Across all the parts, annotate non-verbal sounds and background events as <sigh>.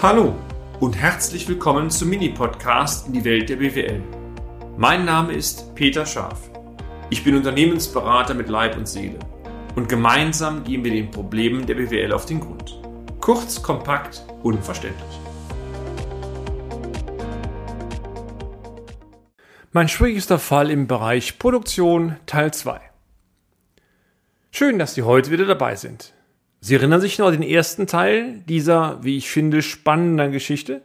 Hallo und herzlich willkommen zum Mini-Podcast in die Welt der BWL. Mein Name ist Peter Scharf. Ich bin Unternehmensberater mit Leib und Seele und gemeinsam gehen wir den Problemen der BWL auf den Grund. Kurz, kompakt, unverständlich. Mein schwierigster Fall im Bereich Produktion Teil 2. Schön, dass Sie heute wieder dabei sind. Sie erinnern sich noch an den ersten Teil dieser, wie ich finde, spannenden Geschichte?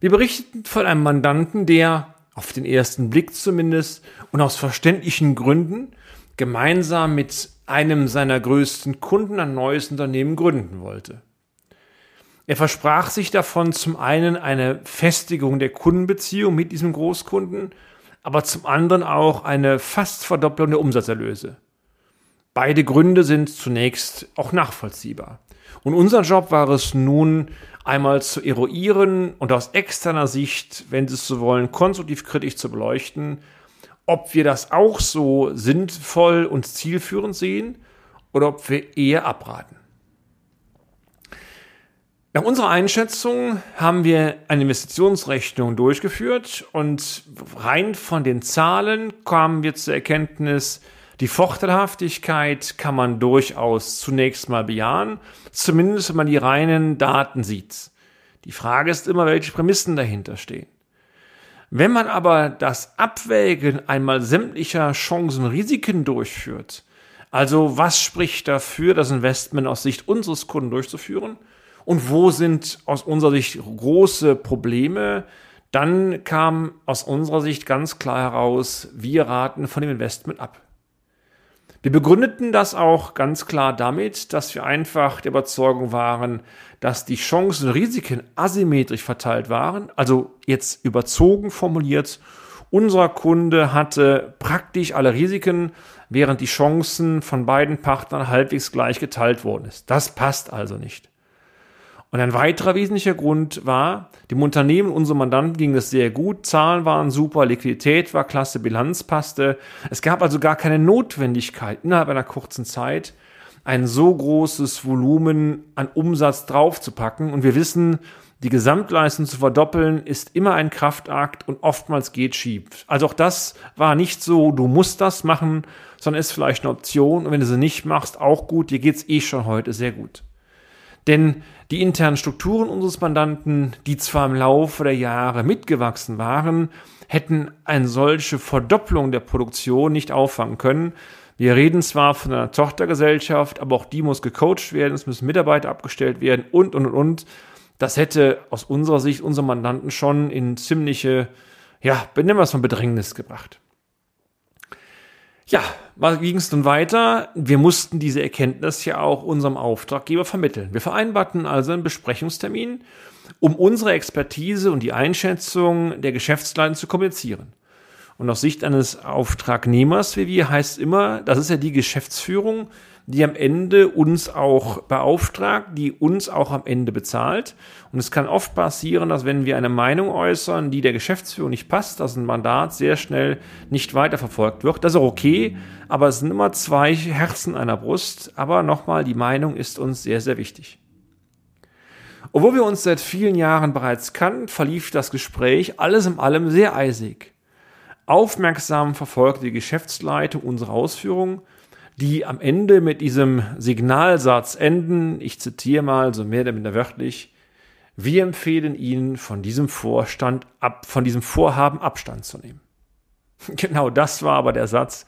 Wir berichten von einem Mandanten, der, auf den ersten Blick zumindest, und aus verständlichen Gründen, gemeinsam mit einem seiner größten Kunden ein neues Unternehmen gründen wollte. Er versprach sich davon zum einen eine Festigung der Kundenbeziehung mit diesem Großkunden, aber zum anderen auch eine fast Verdopplung der Umsatzerlöse. Beide Gründe sind zunächst auch nachvollziehbar. Und unser Job war es nun, einmal zu eruieren und aus externer Sicht, wenn Sie es so wollen, konstruktiv kritisch zu beleuchten, ob wir das auch so sinnvoll und zielführend sehen oder ob wir eher abraten. Nach unserer Einschätzung haben wir eine Investitionsrechnung durchgeführt und rein von den Zahlen kamen wir zur Erkenntnis, die Vorteilhaftigkeit kann man durchaus zunächst mal bejahen, zumindest wenn man die reinen Daten sieht. Die Frage ist immer, welche Prämissen dahinter stehen. Wenn man aber das Abwägen einmal sämtlicher Chancen und Risiken durchführt, also was spricht dafür, das Investment aus Sicht unseres Kunden durchzuführen und wo sind aus unserer Sicht große Probleme, dann kam aus unserer Sicht ganz klar heraus, wir raten von dem Investment ab. Wir begründeten das auch ganz klar damit, dass wir einfach der Überzeugung waren, dass die Chancen und Risiken asymmetrisch verteilt waren, also jetzt überzogen formuliert. Unser Kunde hatte praktisch alle Risiken, während die Chancen von beiden Partnern halbwegs gleich geteilt worden ist. Das passt also nicht. Und ein weiterer wesentlicher Grund war, dem Unternehmen, unserem Mandanten ging es sehr gut, Zahlen waren super, Liquidität war klasse, Bilanz passte. Es gab also gar keine Notwendigkeit, innerhalb einer kurzen Zeit ein so großes Volumen an Umsatz draufzupacken. Und wir wissen, die Gesamtleistung zu verdoppeln ist immer ein Kraftakt und oftmals geht schief. Also auch das war nicht so, du musst das machen, sondern ist vielleicht eine Option. Und wenn du sie nicht machst, auch gut, dir geht's eh schon heute sehr gut. Denn die internen Strukturen unseres Mandanten, die zwar im Laufe der Jahre mitgewachsen waren, hätten eine solche Verdopplung der Produktion nicht auffangen können. Wir reden zwar von einer Tochtergesellschaft, aber auch die muss gecoacht werden, es müssen Mitarbeiter abgestellt werden und, und, und. Das hätte aus unserer Sicht unsere Mandanten schon in ziemliche, ja, nennen wir es mal Bedrängnis gebracht. Ja, ging es nun weiter? Wir mussten diese Erkenntnis ja auch unserem Auftraggeber vermitteln. Wir vereinbarten also einen Besprechungstermin, um unsere Expertise und die Einschätzung der Geschäftsleitung zu kommunizieren. Und aus Sicht eines Auftragnehmers wie wir heißt immer, das ist ja die Geschäftsführung, die am Ende uns auch beauftragt, die uns auch am Ende bezahlt. Und es kann oft passieren, dass wenn wir eine Meinung äußern, die der Geschäftsführung nicht passt, dass ein Mandat sehr schnell nicht weiterverfolgt wird. Das ist auch okay, aber es sind immer zwei Herzen einer Brust. Aber nochmal, die Meinung ist uns sehr, sehr wichtig. Obwohl wir uns seit vielen Jahren bereits kannten, verlief das Gespräch alles in allem sehr eisig. Aufmerksam verfolgte die Geschäftsleitung unsere Ausführungen die am Ende mit diesem Signalsatz enden. Ich zitiere mal so mehr oder minder wörtlich. Wir empfehlen Ihnen, von diesem Vorstand ab, von diesem Vorhaben Abstand zu nehmen. <laughs> Genau das war aber der Satz,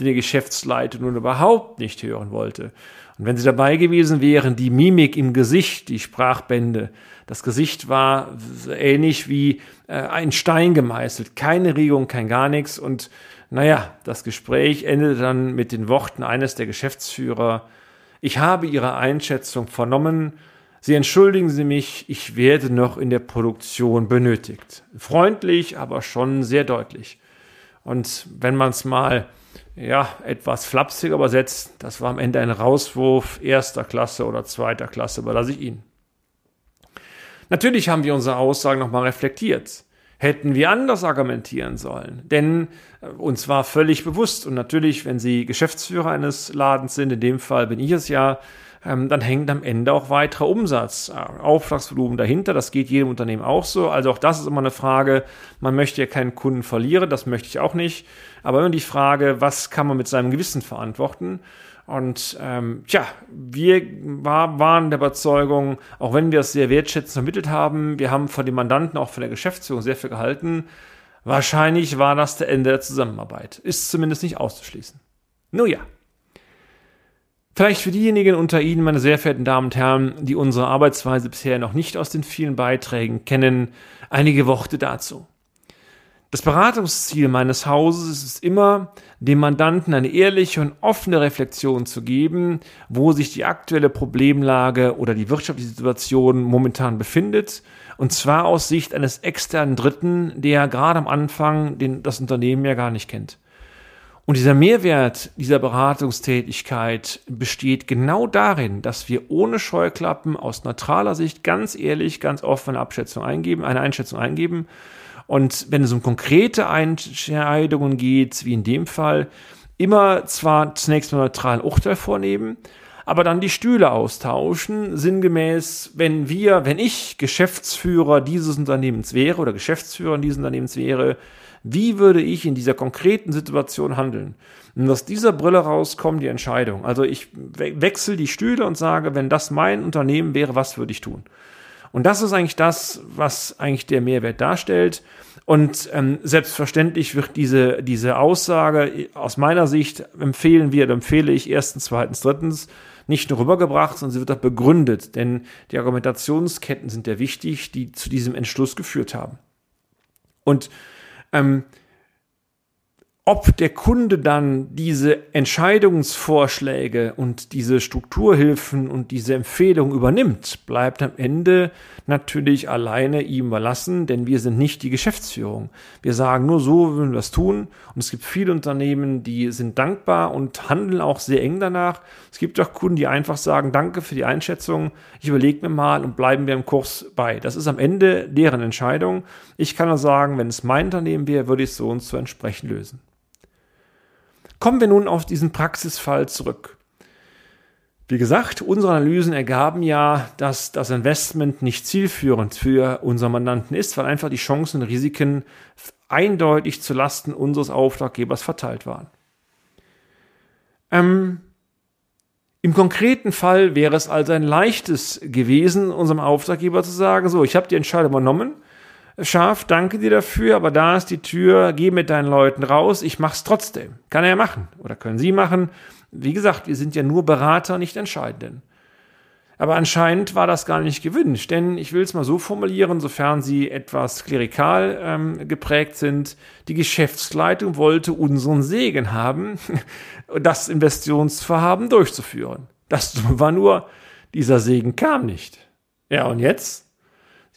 die Geschäftsleitung nun überhaupt nicht hören wollte. Und wenn sie dabei gewesen wären, die Mimik im Gesicht, die Sprachbände, das Gesicht war ähnlich wie äh, ein Stein gemeißelt, keine Regung, kein gar nichts und naja, das Gespräch endete dann mit den Worten eines der Geschäftsführer. Ich habe Ihre Einschätzung vernommen. Sie entschuldigen Sie mich, ich werde noch in der Produktion benötigt. Freundlich, aber schon sehr deutlich. Und wenn man es mal ja, etwas flapsiger übersetzt, das war am Ende ein Rauswurf erster Klasse oder zweiter Klasse, überlasse ich Ihnen. Natürlich haben wir unsere Aussagen nochmal reflektiert hätten wir anders argumentieren sollen. Denn äh, uns war völlig bewusst, und natürlich, wenn Sie Geschäftsführer eines Ladens sind, in dem Fall bin ich es ja, ähm, dann hängt am Ende auch weiterer Umsatz, äh, Auftragsvolumen dahinter. Das geht jedem Unternehmen auch so. Also auch das ist immer eine Frage. Man möchte ja keinen Kunden verlieren, das möchte ich auch nicht. Aber immer die Frage, was kann man mit seinem Gewissen verantworten? Und ähm, ja, wir war, waren der Überzeugung, auch wenn wir es sehr wertschätzend vermittelt haben, wir haben von den Mandanten, auch von der Geschäftsführung sehr viel gehalten. Wahrscheinlich war das der Ende der Zusammenarbeit. Ist zumindest nicht auszuschließen. Nun ja. Vielleicht für diejenigen unter Ihnen, meine sehr verehrten Damen und Herren, die unsere Arbeitsweise bisher noch nicht aus den vielen Beiträgen kennen, einige Worte dazu. Das Beratungsziel meines Hauses ist es immer, dem Mandanten eine ehrliche und offene Reflexion zu geben, wo sich die aktuelle Problemlage oder die wirtschaftliche Situation momentan befindet. Und zwar aus Sicht eines externen Dritten, der gerade am Anfang den, das Unternehmen ja gar nicht kennt. Und dieser Mehrwert dieser Beratungstätigkeit besteht genau darin, dass wir ohne Scheuklappen aus neutraler Sicht ganz ehrlich, ganz offen eine Abschätzung eingeben, eine Einschätzung eingeben und wenn es um konkrete Entscheidungen geht, wie in dem Fall, immer zwar zunächst mal neutralen Urteil vornehmen, aber dann die Stühle austauschen, sinngemäß, wenn wir, wenn ich Geschäftsführer dieses Unternehmens wäre oder Geschäftsführer dieses Unternehmens wäre, wie würde ich in dieser konkreten Situation handeln? Und aus dieser Brille rauskommt die Entscheidung. Also ich wechsle die Stühle und sage, wenn das mein Unternehmen wäre, was würde ich tun? Und das ist eigentlich das, was eigentlich der Mehrwert darstellt. Und ähm, selbstverständlich wird diese, diese Aussage aus meiner Sicht empfehlen wir, empfehle ich erstens, zweitens, drittens nicht nur rübergebracht, sondern sie wird auch begründet. Denn die Argumentationsketten sind ja wichtig, die zu diesem Entschluss geführt haben. Und ähm, ob der Kunde dann diese Entscheidungsvorschläge und diese Strukturhilfen und diese Empfehlungen übernimmt, bleibt am Ende natürlich alleine ihm überlassen, denn wir sind nicht die Geschäftsführung. Wir sagen nur so, würden wir es tun. Und es gibt viele Unternehmen, die sind dankbar und handeln auch sehr eng danach. Es gibt auch Kunden, die einfach sagen, danke für die Einschätzung, ich überlege mir mal und bleiben wir im Kurs bei. Das ist am Ende deren Entscheidung. Ich kann nur sagen, wenn es mein Unternehmen wäre, würde ich es so und so entsprechend lösen. Kommen wir nun auf diesen Praxisfall zurück. Wie gesagt, unsere Analysen ergaben ja, dass das Investment nicht zielführend für unseren Mandanten ist, weil einfach die Chancen und Risiken eindeutig zu Lasten unseres Auftraggebers verteilt waren. Ähm, Im konkreten Fall wäre es also ein leichtes gewesen, unserem Auftraggeber zu sagen, so, ich habe die Entscheidung übernommen, Schaf, danke dir dafür, aber da ist die Tür, geh mit deinen Leuten raus, ich mach's trotzdem. Kann er ja machen oder können sie machen. Wie gesagt, wir sind ja nur Berater, nicht Entscheidenden. Aber anscheinend war das gar nicht gewünscht, denn ich will es mal so formulieren, sofern sie etwas klerikal ähm, geprägt sind, die Geschäftsleitung wollte unseren Segen haben, <laughs> das Investitionsvorhaben durchzuführen. Das <laughs> war nur, dieser Segen kam nicht. Ja, und jetzt?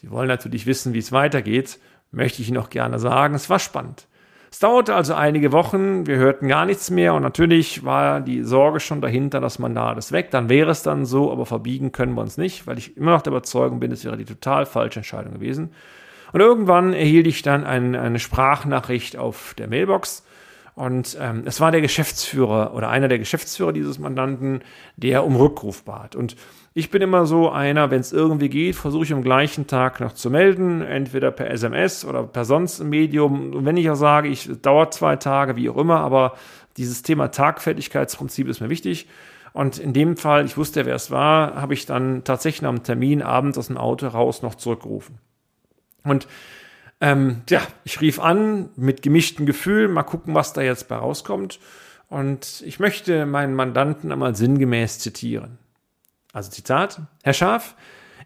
Sie wollen natürlich wissen, wie es weitergeht, möchte ich Ihnen auch gerne sagen. Es war spannend. Es dauerte also einige Wochen, wir hörten gar nichts mehr und natürlich war die Sorge schon dahinter, das Mandat ist weg. Dann wäre es dann so, aber verbiegen können wir uns nicht, weil ich immer noch der Überzeugung bin, es wäre die total falsche Entscheidung gewesen. Und irgendwann erhielt ich dann ein, eine Sprachnachricht auf der Mailbox und ähm, es war der Geschäftsführer oder einer der Geschäftsführer dieses Mandanten, der um Rückruf bat. Und ich bin immer so einer, wenn es irgendwie geht, versuche ich am gleichen Tag noch zu melden, entweder per SMS oder per sonst Medium. Und wenn ich auch sage, ich dauert zwei Tage, wie auch immer, aber dieses Thema Tagfertigkeitsprinzip ist mir wichtig. Und in dem Fall, ich wusste, wer es war, habe ich dann tatsächlich am Termin abends aus dem Auto raus noch zurückgerufen. Und ähm, ja, ich rief an mit gemischten Gefühlen, mal gucken, was da jetzt bei rauskommt. Und ich möchte meinen Mandanten einmal sinngemäß zitieren. Also Zitat, Herr Schaf,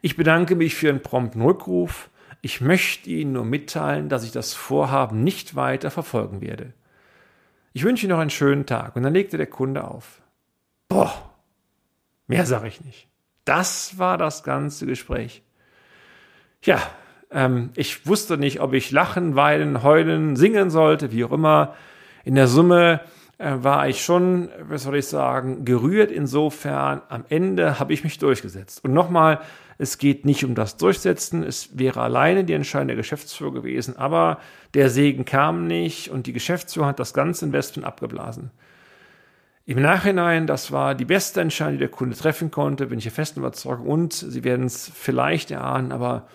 ich bedanke mich für Ihren prompten Rückruf. Ich möchte Ihnen nur mitteilen, dass ich das Vorhaben nicht weiter verfolgen werde. Ich wünsche Ihnen noch einen schönen Tag. Und dann legte der Kunde auf. Boah, mehr sage ich nicht. Das war das ganze Gespräch. Ja, ähm, ich wusste nicht, ob ich lachen, weinen, heulen, singen sollte, wie auch immer. In der Summe äh, war ich schon, was soll ich sagen, gerührt insofern. Am Ende habe ich mich durchgesetzt. Und nochmal, es geht nicht um das Durchsetzen. Es wäre alleine die Entscheidung der Geschäftsführer gewesen. Aber der Segen kam nicht und die Geschäftsführung hat das ganze Investment abgeblasen. Im Nachhinein, das war die beste Entscheidung, die der Kunde treffen konnte, bin ich der festen Überzeugung. Und Sie werden es vielleicht erahnen, aber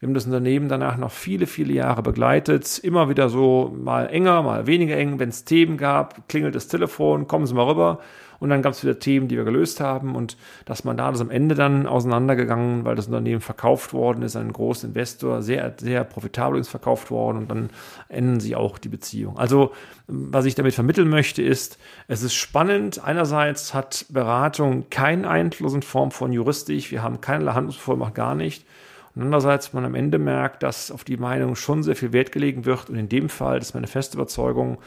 wir haben das Unternehmen danach noch viele, viele Jahre begleitet. Immer wieder so mal enger, mal weniger eng. Wenn es Themen gab, klingelt das Telefon, kommen Sie mal rüber. Und dann gab es wieder Themen, die wir gelöst haben. Und das Mandat ist am Ende dann auseinandergegangen, weil das Unternehmen verkauft worden ist, ein großer Investor, sehr, sehr profitabel ist verkauft worden. Und dann enden sie auch die Beziehung. Also, was ich damit vermitteln möchte, ist, es ist spannend. Einerseits hat Beratung keinen Einfluss in Form von juristisch. Wir haben keine Handlungsvollmacht, gar nicht. Andererseits man am Ende merkt, dass auf die Meinung schon sehr viel Wert gelegen wird. Und in dem Fall, ist meine feste Überzeugung,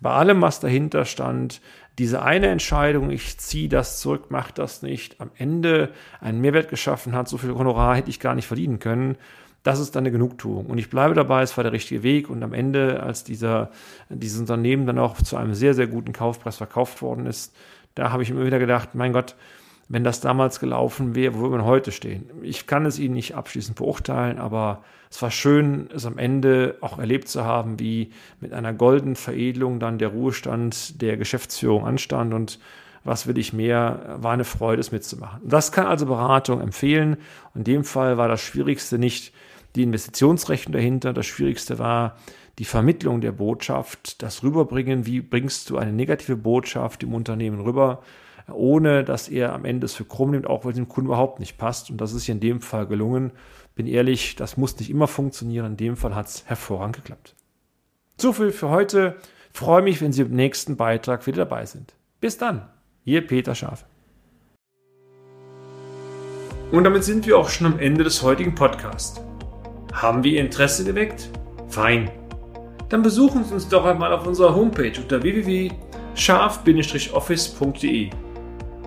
bei allem, was dahinter stand, diese eine Entscheidung, ich ziehe das zurück, mache das nicht, am Ende einen Mehrwert geschaffen hat, so viel Honorar hätte ich gar nicht verdienen können. Das ist dann eine Genugtuung. Und ich bleibe dabei, es war der richtige Weg. Und am Ende, als dieser, dieses Unternehmen dann auch zu einem sehr, sehr guten Kaufpreis verkauft worden ist, da habe ich immer wieder gedacht, mein Gott, wenn das damals gelaufen wäre, wo würde man heute stehen? Ich kann es Ihnen nicht abschließend beurteilen, aber es war schön, es am Ende auch erlebt zu haben, wie mit einer goldenen Veredelung dann der Ruhestand der Geschäftsführung anstand und was will ich mehr, war eine Freude, es mitzumachen. Das kann also Beratung empfehlen. In dem Fall war das Schwierigste nicht die Investitionsrechnung dahinter, das Schwierigste war die Vermittlung der Botschaft, das Rüberbringen, wie bringst du eine negative Botschaft im Unternehmen rüber, ohne dass er am Ende es für krumm nimmt, auch wenn es dem Kunden überhaupt nicht passt. Und das ist hier in dem Fall gelungen. Bin ehrlich, das muss nicht immer funktionieren. In dem Fall hat es hervorragend geklappt. So viel für heute. freue mich, wenn Sie im nächsten Beitrag wieder dabei sind. Bis dann, Ihr Peter Schafe. Und damit sind wir auch schon am Ende des heutigen Podcasts. Haben wir Ihr Interesse geweckt? Fein. Dann besuchen Sie uns doch einmal auf unserer Homepage unter www.scharf-office.de